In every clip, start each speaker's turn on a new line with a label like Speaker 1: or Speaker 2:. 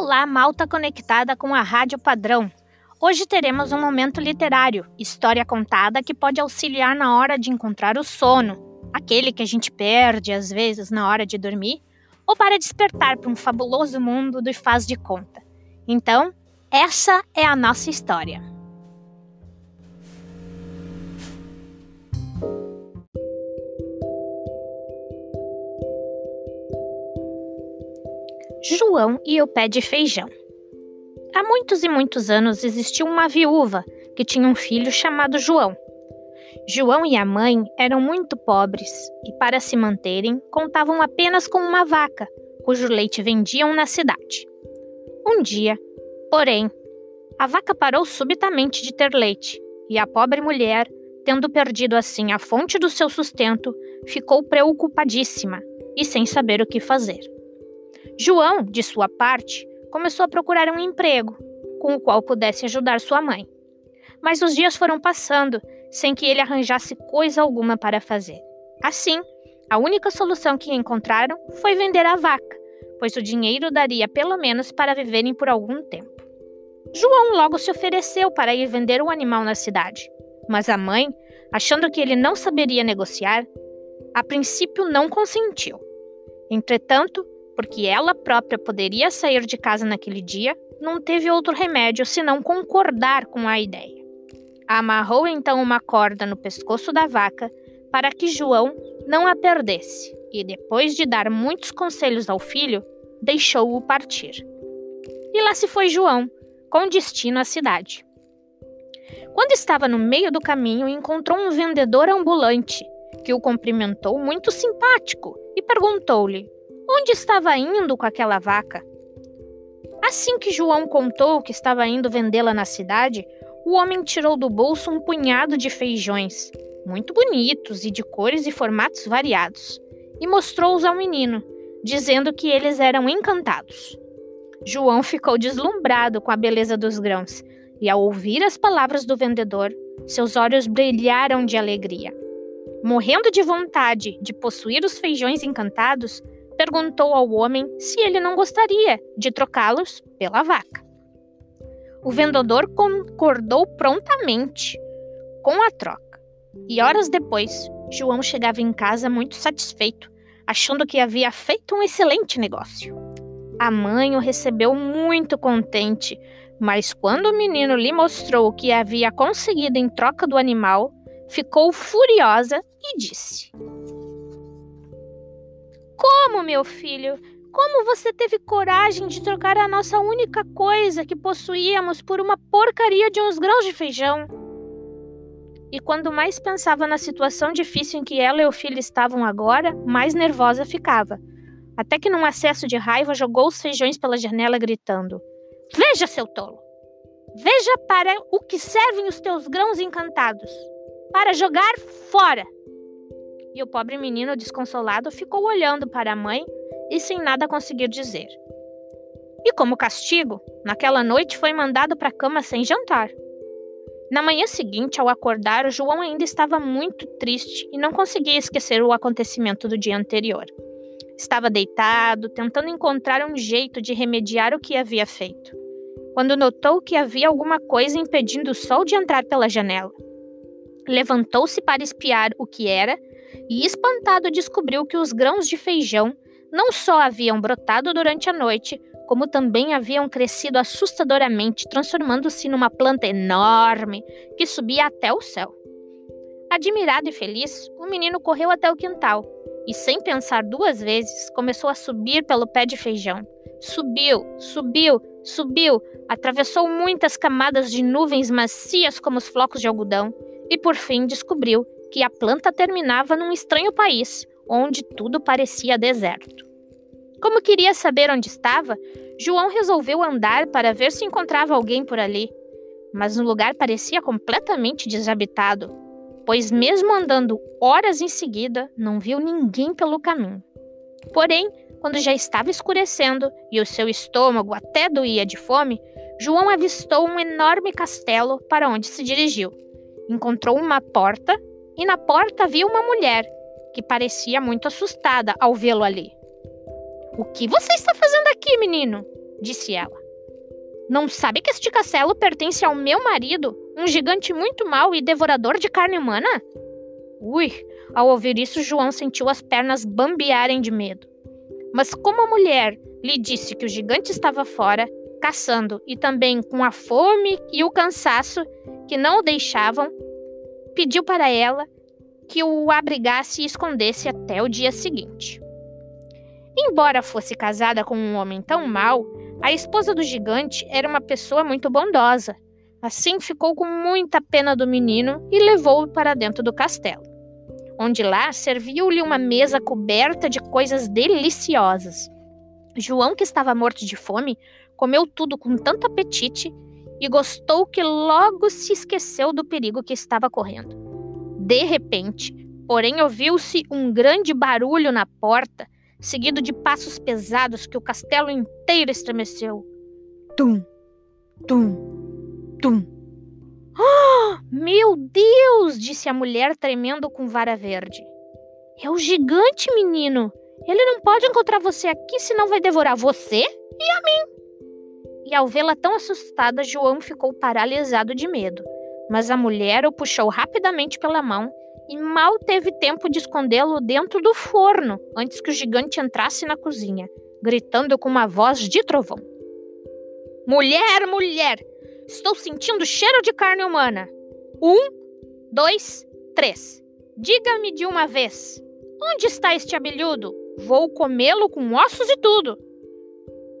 Speaker 1: Olá, malta conectada com a Rádio Padrão. Hoje teremos um momento literário, história contada que pode auxiliar na hora de encontrar o sono, aquele que a gente perde às vezes na hora de dormir, ou para despertar para um fabuloso mundo do faz de conta. Então, essa é a nossa história. João e o pé de feijão. Há muitos e muitos anos existiu uma viúva que tinha um filho chamado João. João e a mãe eram muito pobres e, para se manterem, contavam apenas com uma vaca, cujo leite vendiam na cidade. Um dia, porém, a vaca parou subitamente de ter leite e a pobre mulher, tendo perdido assim a fonte do seu sustento, ficou preocupadíssima e sem saber o que fazer. João, de sua parte, começou a procurar um emprego com o qual pudesse ajudar sua mãe. Mas os dias foram passando sem que ele arranjasse coisa alguma para fazer. Assim, a única solução que encontraram foi vender a vaca, pois o dinheiro daria pelo menos para viverem por algum tempo. João logo se ofereceu para ir vender o animal na cidade, mas a mãe, achando que ele não saberia negociar, a princípio não consentiu. Entretanto, porque ela própria poderia sair de casa naquele dia, não teve outro remédio senão concordar com a ideia. Amarrou então uma corda no pescoço da vaca para que João não a perdesse e, depois de dar muitos conselhos ao filho, deixou-o partir. E lá se foi João, com destino à cidade. Quando estava no meio do caminho, encontrou um vendedor ambulante que o cumprimentou muito simpático e perguntou-lhe Onde estava indo com aquela vaca? Assim que João contou que estava indo vendê-la na cidade, o homem tirou do bolso um punhado de feijões, muito bonitos e de cores e formatos variados, e mostrou-os ao menino, dizendo que eles eram encantados. João ficou deslumbrado com a beleza dos grãos, e ao ouvir as palavras do vendedor, seus olhos brilharam de alegria. Morrendo de vontade de possuir os feijões encantados, perguntou ao homem se ele não gostaria de trocá-los pela vaca. O vendedor concordou prontamente com a troca. E horas depois, João chegava em casa muito satisfeito, achando que havia feito um excelente negócio. A mãe o recebeu muito contente, mas quando o menino lhe mostrou o que havia conseguido em troca do animal, ficou furiosa e disse: como, meu filho? Como você teve coragem de trocar a nossa única coisa que possuíamos por uma porcaria de uns grãos de feijão? E quando mais pensava na situação difícil em que ela e o filho estavam agora, mais nervosa ficava. Até que, num acesso de raiva, jogou os feijões pela janela, gritando: Veja, seu tolo! Veja para o que servem os teus grãos encantados! Para jogar fora! E o pobre menino, desconsolado, ficou olhando para a mãe e sem nada conseguir dizer. E como castigo, naquela noite foi mandado para a cama sem jantar. Na manhã seguinte, ao acordar, João ainda estava muito triste e não conseguia esquecer o acontecimento do dia anterior. Estava deitado, tentando encontrar um jeito de remediar o que havia feito, quando notou que havia alguma coisa impedindo o sol de entrar pela janela. Levantou-se para espiar o que era e, espantado, descobriu que os grãos de feijão não só haviam brotado durante a noite, como também haviam crescido assustadoramente, transformando-se numa planta enorme que subia até o céu. Admirado e feliz, o menino correu até o quintal e, sem pensar duas vezes, começou a subir pelo pé de feijão. Subiu, subiu, subiu, atravessou muitas camadas de nuvens macias como os flocos de algodão e, por fim, descobriu que a planta terminava num estranho país, onde tudo parecia deserto. Como queria saber onde estava, João resolveu andar para ver se encontrava alguém por ali. Mas o lugar parecia completamente desabitado, pois, mesmo andando horas em seguida, não viu ninguém pelo caminho. Porém, quando já estava escurecendo e o seu estômago até doía de fome, João avistou um enorme castelo para onde se dirigiu. Encontrou uma porta e na porta viu uma mulher que parecia muito assustada ao vê-lo ali. O que você está fazendo aqui, menino? disse ela. Não sabe que este castelo pertence ao meu marido, um gigante muito mau e devorador de carne humana? Ui, ao ouvir isso, João sentiu as pernas bambearem de medo. Mas como a mulher lhe disse que o gigante estava fora, caçando, e também com a fome e o cansaço que não o deixavam, pediu para ela que o abrigasse e escondesse até o dia seguinte. Embora fosse casada com um homem tão mau, a esposa do gigante era uma pessoa muito bondosa. Assim ficou com muita pena do menino e levou-o para dentro do castelo, onde lá serviu-lhe uma mesa coberta de coisas deliciosas. João, que estava morto de fome, comeu tudo com tanto apetite e gostou que logo se esqueceu do perigo que estava correndo. De repente, porém, ouviu-se um grande barulho na porta seguido de passos pesados que o castelo inteiro estremeceu. Tum, tum, tum. Oh, meu Deus! disse a mulher tremendo com vara verde. É o gigante, menino. Ele não pode encontrar você aqui, senão vai devorar você e a mim. E ao vê-la tão assustada, João ficou paralisado de medo. Mas a mulher o puxou rapidamente pela mão e mal teve tempo de escondê-lo dentro do forno antes que o gigante entrasse na cozinha, gritando com uma voz de trovão: Mulher, mulher! Estou sentindo cheiro de carne humana! Um, dois, três. Diga-me de uma vez: onde está este abelhudo? Vou comê-lo com ossos e tudo.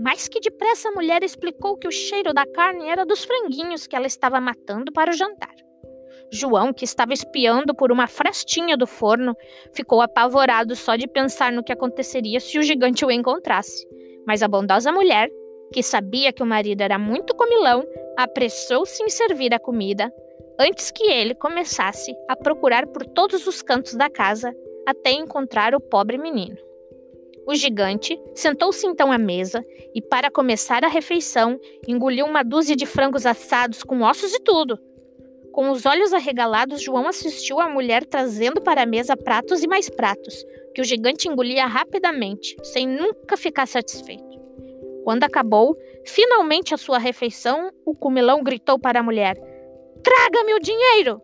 Speaker 1: Mais que depressa a mulher explicou que o cheiro da carne era dos franguinhos que ela estava matando para o jantar. João, que estava espiando por uma frestinha do forno, ficou apavorado só de pensar no que aconteceria se o gigante o encontrasse. Mas a bondosa mulher, que sabia que o marido era muito comilão, apressou-se em servir a comida antes que ele começasse a procurar por todos os cantos da casa até encontrar o pobre menino. O gigante sentou-se então à mesa e, para começar a refeição, engoliu uma dúzia de frangos assados com ossos e tudo com os olhos arregalados, João assistiu a mulher trazendo para a mesa pratos e mais pratos, que o gigante engolia rapidamente, sem nunca ficar satisfeito. Quando acabou, finalmente a sua refeição, o comilão gritou para a mulher: Traga-me o dinheiro!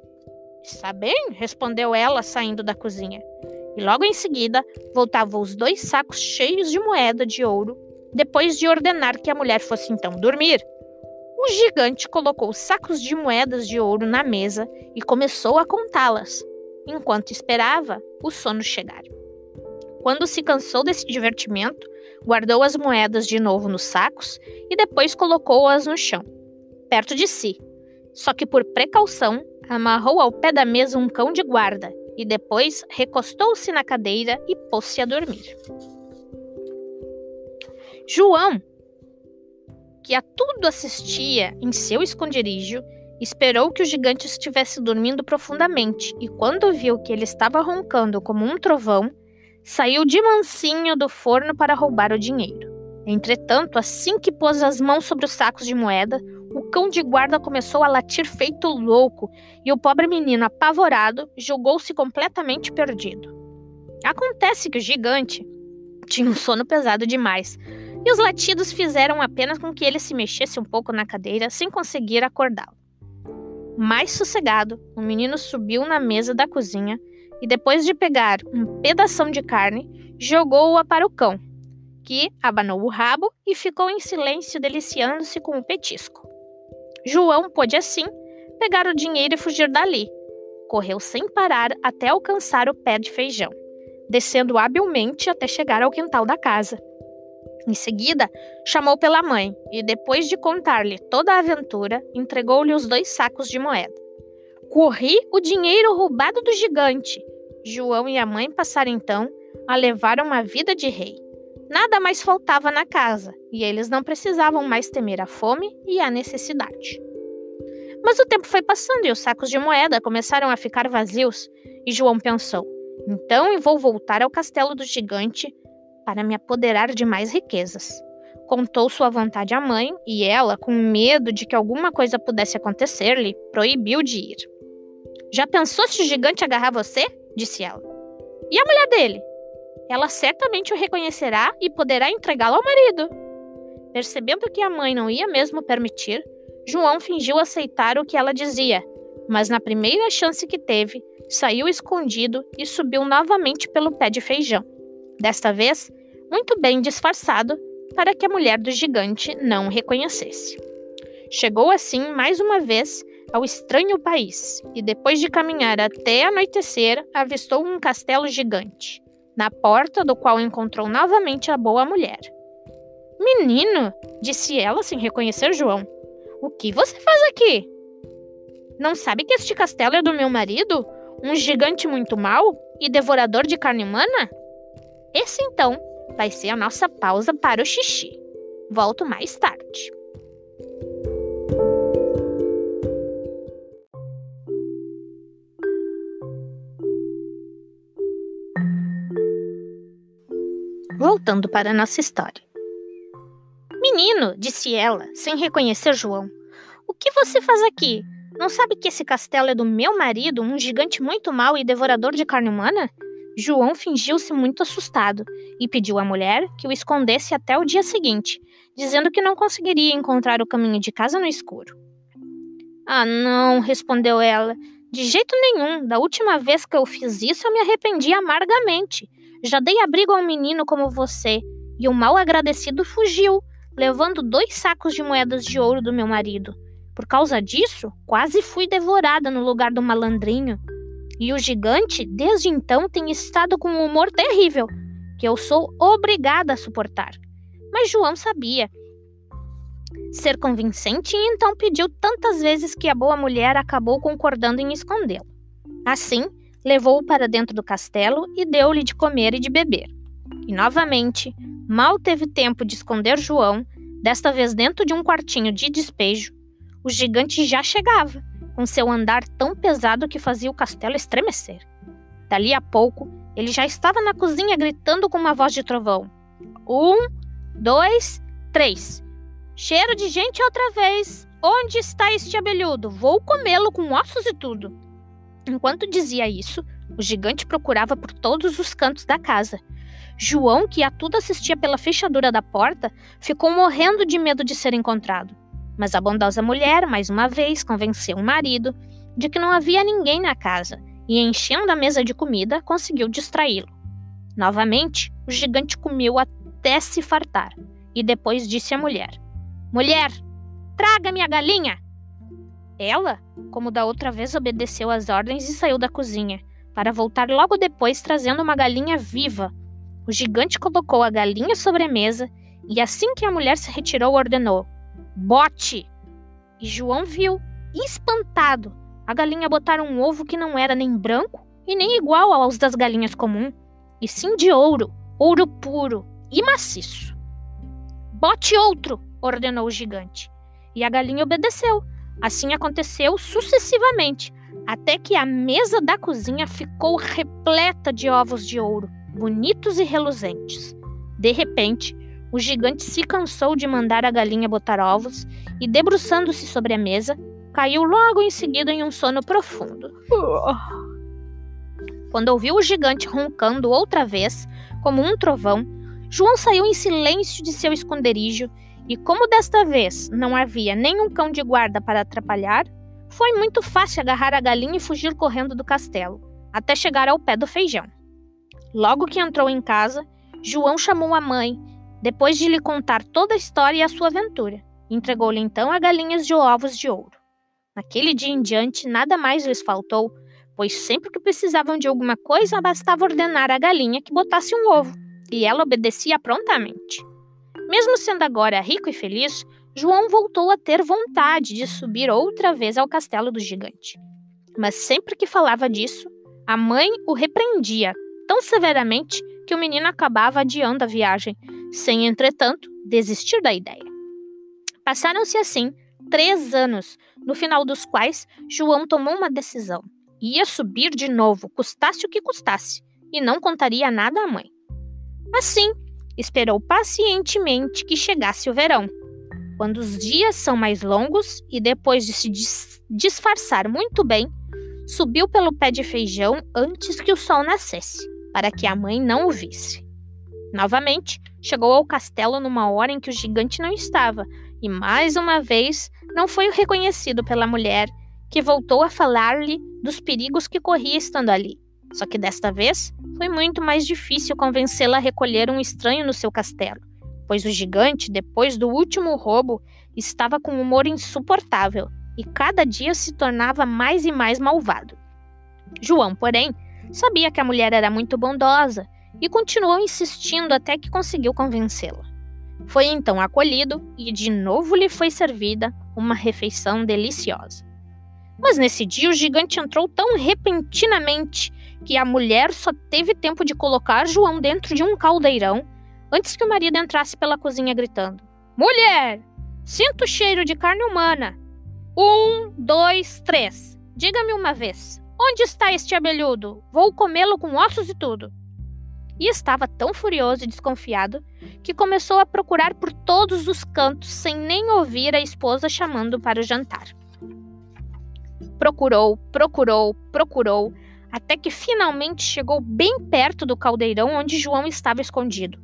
Speaker 1: Está bem, respondeu ela, saindo da cozinha. E logo em seguida voltavam os dois sacos cheios de moeda de ouro, depois de ordenar que a mulher fosse então dormir. O gigante colocou sacos de moedas de ouro na mesa e começou a contá-las, enquanto esperava o sono chegar. Quando se cansou desse divertimento, guardou as moedas de novo nos sacos e depois colocou-as no chão, perto de si. Só que por precaução, amarrou ao pé da mesa um cão de guarda e depois recostou-se na cadeira e pôs-se a dormir. João que a tudo assistia em seu esconderijo, esperou que o gigante estivesse dormindo profundamente e, quando viu que ele estava roncando como um trovão, saiu de mansinho do forno para roubar o dinheiro. Entretanto, assim que pôs as mãos sobre os sacos de moeda, o cão de guarda começou a latir feito louco e o pobre menino, apavorado, julgou-se completamente perdido. Acontece que o gigante tinha um sono pesado demais e os latidos fizeram apenas com que ele se mexesse um pouco na cadeira sem conseguir acordá-lo. Mais sossegado, o menino subiu na mesa da cozinha e, depois de pegar um pedação de carne, jogou-a para o cão, que abanou o rabo e ficou em silêncio deliciando-se com o petisco. João pôde assim pegar o dinheiro e fugir dali. Correu sem parar até alcançar o pé de feijão, descendo habilmente até chegar ao quintal da casa. Em seguida, chamou pela mãe e, depois de contar-lhe toda a aventura, entregou-lhe os dois sacos de moeda. Corri o dinheiro roubado do gigante. João e a mãe passaram então a levar uma vida de rei. Nada mais faltava na casa e eles não precisavam mais temer a fome e a necessidade. Mas o tempo foi passando e os sacos de moeda começaram a ficar vazios, e João pensou: então eu vou voltar ao castelo do gigante para me apoderar de mais riquezas. Contou sua vontade à mãe e ela, com medo de que alguma coisa pudesse acontecer-lhe, proibiu de ir. Já pensou se o gigante agarrar você? disse ela. E a mulher dele? Ela certamente o reconhecerá e poderá entregá-lo ao marido. Percebendo que a mãe não ia mesmo permitir, João fingiu aceitar o que ela dizia, mas na primeira chance que teve, saiu escondido e subiu novamente pelo pé de feijão. Desta vez, muito bem disfarçado, para que a mulher do gigante não o reconhecesse. Chegou assim mais uma vez ao estranho país e, depois de caminhar até anoitecer, avistou um castelo gigante, na porta do qual encontrou novamente a boa mulher. Menino, disse ela sem reconhecer João, o que você faz aqui? Não sabe que este castelo é do meu marido? Um gigante muito mau e devorador de carne humana? Esse então vai ser a nossa pausa para o xixi. Volto mais tarde. Voltando para nossa história. Menino, disse ela, sem reconhecer João, o que você faz aqui? Não sabe que esse castelo é do meu marido, um gigante muito mau e devorador de carne humana? João fingiu-se muito assustado e pediu à mulher que o escondesse até o dia seguinte, dizendo que não conseguiria encontrar o caminho de casa no escuro. Ah, não, respondeu ela. De jeito nenhum. Da última vez que eu fiz isso, eu me arrependi amargamente. Já dei abrigo a um menino como você, e o mal agradecido fugiu, levando dois sacos de moedas de ouro do meu marido. Por causa disso, quase fui devorada no lugar do malandrinho. E o gigante, desde então, tem estado com um humor terrível, que eu sou obrigada a suportar. Mas João sabia ser convincente e então pediu tantas vezes que a boa mulher acabou concordando em escondê-lo. Assim, levou-o para dentro do castelo e deu-lhe de comer e de beber. E novamente, mal teve tempo de esconder João, desta vez dentro de um quartinho de despejo, o gigante já chegava, com seu andar tão pesado que fazia o castelo estremecer. Dali a pouco, ele já estava na cozinha gritando com uma voz de trovão: Um, dois, três. Cheiro de gente outra vez. Onde está este abelhudo? Vou comê-lo com ossos e tudo. Enquanto dizia isso, o gigante procurava por todos os cantos da casa. João, que a tudo assistia pela fechadura da porta, ficou morrendo de medo de ser encontrado. Mas a bondosa mulher, mais uma vez, convenceu o marido de que não havia ninguém na casa e, enchendo a mesa de comida, conseguiu distraí-lo. Novamente, o gigante comeu até se fartar e depois disse à mulher: Mulher, traga-me a galinha! Ela, como da outra vez, obedeceu às ordens e saiu da cozinha, para voltar logo depois trazendo uma galinha viva. O gigante colocou a galinha sobre a mesa e, assim que a mulher se retirou, ordenou: Bote! E João viu, espantado, a galinha botar um ovo que não era nem branco e nem igual aos das galinhas comum, e sim de ouro, ouro puro e maciço. Bote outro! ordenou o gigante. E a galinha obedeceu. Assim aconteceu sucessivamente, até que a mesa da cozinha ficou repleta de ovos de ouro, bonitos e reluzentes. De repente, o gigante se cansou de mandar a galinha botar ovos e, debruçando-se sobre a mesa, caiu logo em seguida em um sono profundo. Quando ouviu o gigante roncando outra vez, como um trovão, João saiu em silêncio de seu esconderijo e, como desta vez não havia nenhum cão de guarda para atrapalhar, foi muito fácil agarrar a galinha e fugir correndo do castelo, até chegar ao pé do feijão. Logo que entrou em casa, João chamou a mãe depois de lhe contar toda a história e a sua aventura, entregou-lhe então a galinhas de ovos de ouro. Naquele dia em diante, nada mais lhes faltou, pois sempre que precisavam de alguma coisa, bastava ordenar à galinha que botasse um ovo, e ela obedecia prontamente. Mesmo sendo agora rico e feliz, João voltou a ter vontade de subir outra vez ao castelo do gigante. Mas sempre que falava disso, a mãe o repreendia tão severamente que o menino acabava adiando a viagem, sem, entretanto, desistir da ideia. Passaram-se assim três anos, no final dos quais João tomou uma decisão. Ia subir de novo, custasse o que custasse, e não contaria nada à mãe. Assim, esperou pacientemente que chegasse o verão. Quando os dias são mais longos e depois de se disfarçar muito bem, subiu pelo pé de feijão antes que o sol nascesse, para que a mãe não o visse. Novamente, chegou ao castelo numa hora em que o gigante não estava e mais uma vez não foi reconhecido pela mulher, que voltou a falar-lhe dos perigos que corria estando ali. Só que desta vez foi muito mais difícil convencê-la a recolher um estranho no seu castelo, pois o gigante, depois do último roubo, estava com um humor insuportável e cada dia se tornava mais e mais malvado. João, porém, sabia que a mulher era muito bondosa e continuou insistindo até que conseguiu convencê-la. Foi então acolhido e de novo lhe foi servida uma refeição deliciosa. Mas nesse dia o gigante entrou tão repentinamente que a mulher só teve tempo de colocar João dentro de um caldeirão antes que o marido entrasse pela cozinha gritando: Mulher, sinto o cheiro de carne humana. Um, dois, três. Diga-me uma vez: onde está este abelhudo? Vou comê-lo com ossos e tudo. E estava tão furioso e desconfiado que começou a procurar por todos os cantos sem nem ouvir a esposa chamando para o jantar. Procurou, procurou, procurou, até que finalmente chegou bem perto do caldeirão onde João estava escondido.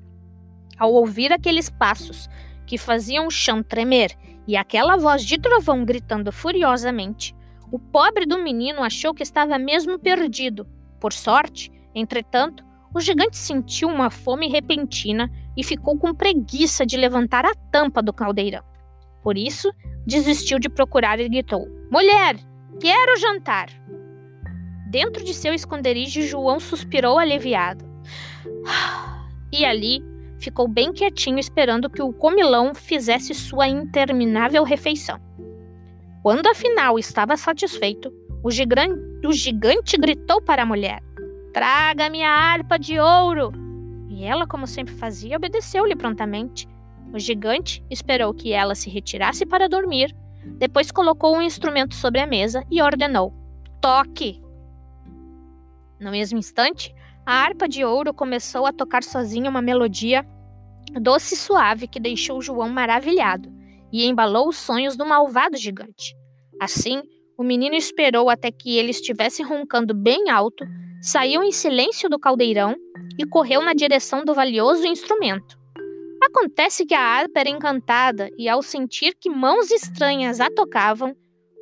Speaker 1: Ao ouvir aqueles passos que faziam o chão tremer e aquela voz de trovão gritando furiosamente, o pobre do menino achou que estava mesmo perdido. Por sorte, entretanto, o gigante sentiu uma fome repentina e ficou com preguiça de levantar a tampa do caldeirão. Por isso, desistiu de procurar e gritou: Mulher, quero jantar! Dentro de seu esconderijo, João suspirou aliviado. E ali ficou bem quietinho esperando que o comilão fizesse sua interminável refeição. Quando afinal estava satisfeito, o gigante, o gigante gritou para a mulher: Traga minha harpa de ouro! E ela, como sempre fazia, obedeceu-lhe prontamente. O gigante esperou que ela se retirasse para dormir, depois colocou um instrumento sobre a mesa e ordenou: Toque! No mesmo instante, a harpa de ouro começou a tocar sozinha uma melodia doce e suave que deixou João maravilhado e embalou os sonhos do malvado gigante. Assim, o menino esperou até que ele estivesse roncando bem alto, saiu em silêncio do caldeirão e correu na direção do valioso instrumento. Acontece que a harpa era encantada e, ao sentir que mãos estranhas a tocavam,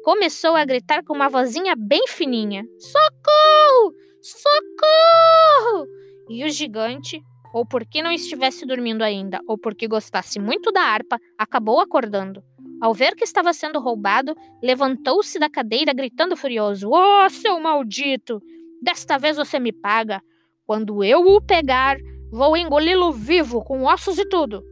Speaker 1: começou a gritar com uma vozinha bem fininha: Socorro! Socorro! E o gigante, ou porque não estivesse dormindo ainda, ou porque gostasse muito da harpa, acabou acordando. Ao ver que estava sendo roubado, levantou-se da cadeira gritando furioso: Oh, seu maldito! Desta vez você me paga. Quando eu o pegar, vou engoli-lo vivo, com ossos e tudo.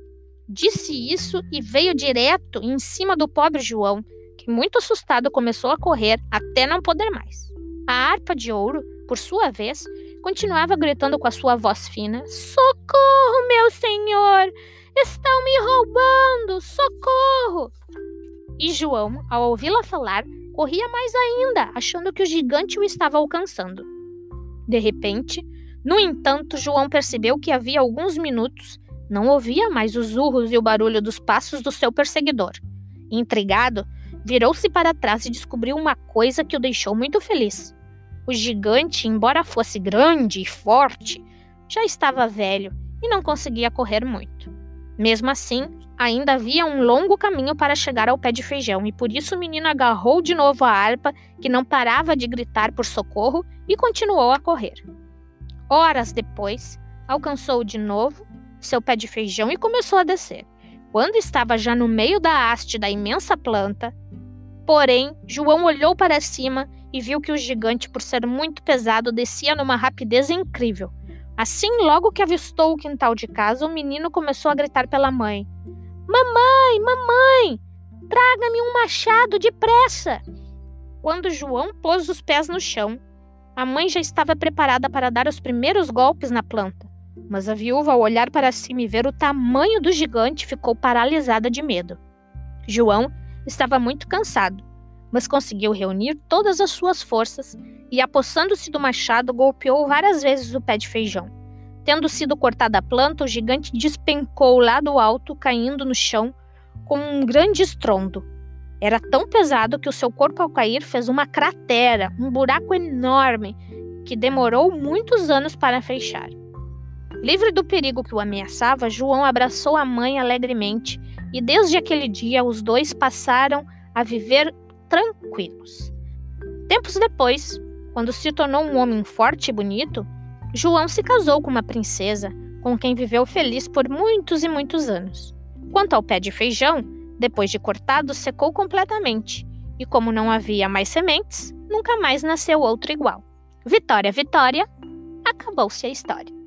Speaker 1: Disse isso e veio direto em cima do pobre João, que, muito assustado, começou a correr até não poder mais. A harpa de ouro por sua vez, continuava gritando com a sua voz fina: Socorro, meu senhor! Estão me roubando! Socorro! E João, ao ouvi-la falar, corria mais ainda, achando que o gigante o estava alcançando. De repente, no entanto, João percebeu que havia alguns minutos não ouvia mais os urros e o barulho dos passos do seu perseguidor. Intrigado, virou-se para trás e descobriu uma coisa que o deixou muito feliz. O gigante, embora fosse grande e forte, já estava velho e não conseguia correr muito. Mesmo assim, ainda havia um longo caminho para chegar ao pé de feijão, e por isso o menino agarrou de novo a harpa, que não parava de gritar por socorro, e continuou a correr. Horas depois, alcançou de novo seu pé de feijão e começou a descer. Quando estava já no meio da haste da imensa planta, porém, João olhou para cima e viu que o gigante, por ser muito pesado, descia numa rapidez incrível. Assim, logo que avistou o quintal de casa, o menino começou a gritar pela mãe: Mamãe, mamãe, traga-me um machado depressa! Quando João pôs os pés no chão, a mãe já estava preparada para dar os primeiros golpes na planta. Mas a viúva, ao olhar para cima e ver o tamanho do gigante, ficou paralisada de medo. João estava muito cansado mas conseguiu reunir todas as suas forças e, apossando-se do machado, golpeou várias vezes o pé de feijão. Tendo sido cortada a planta, o gigante despencou lá do alto, caindo no chão com um grande estrondo. Era tão pesado que o seu corpo, ao cair, fez uma cratera, um buraco enorme, que demorou muitos anos para fechar. Livre do perigo que o ameaçava, João abraçou a mãe alegremente e desde aquele dia os dois passaram a viver tranquilos. Tempos depois, quando se tornou um homem forte e bonito, João se casou com uma princesa, com quem viveu feliz por muitos e muitos anos. Quanto ao pé de feijão, depois de cortado, secou completamente, e como não havia mais sementes, nunca mais nasceu outro igual. Vitória, Vitória, acabou-se a história.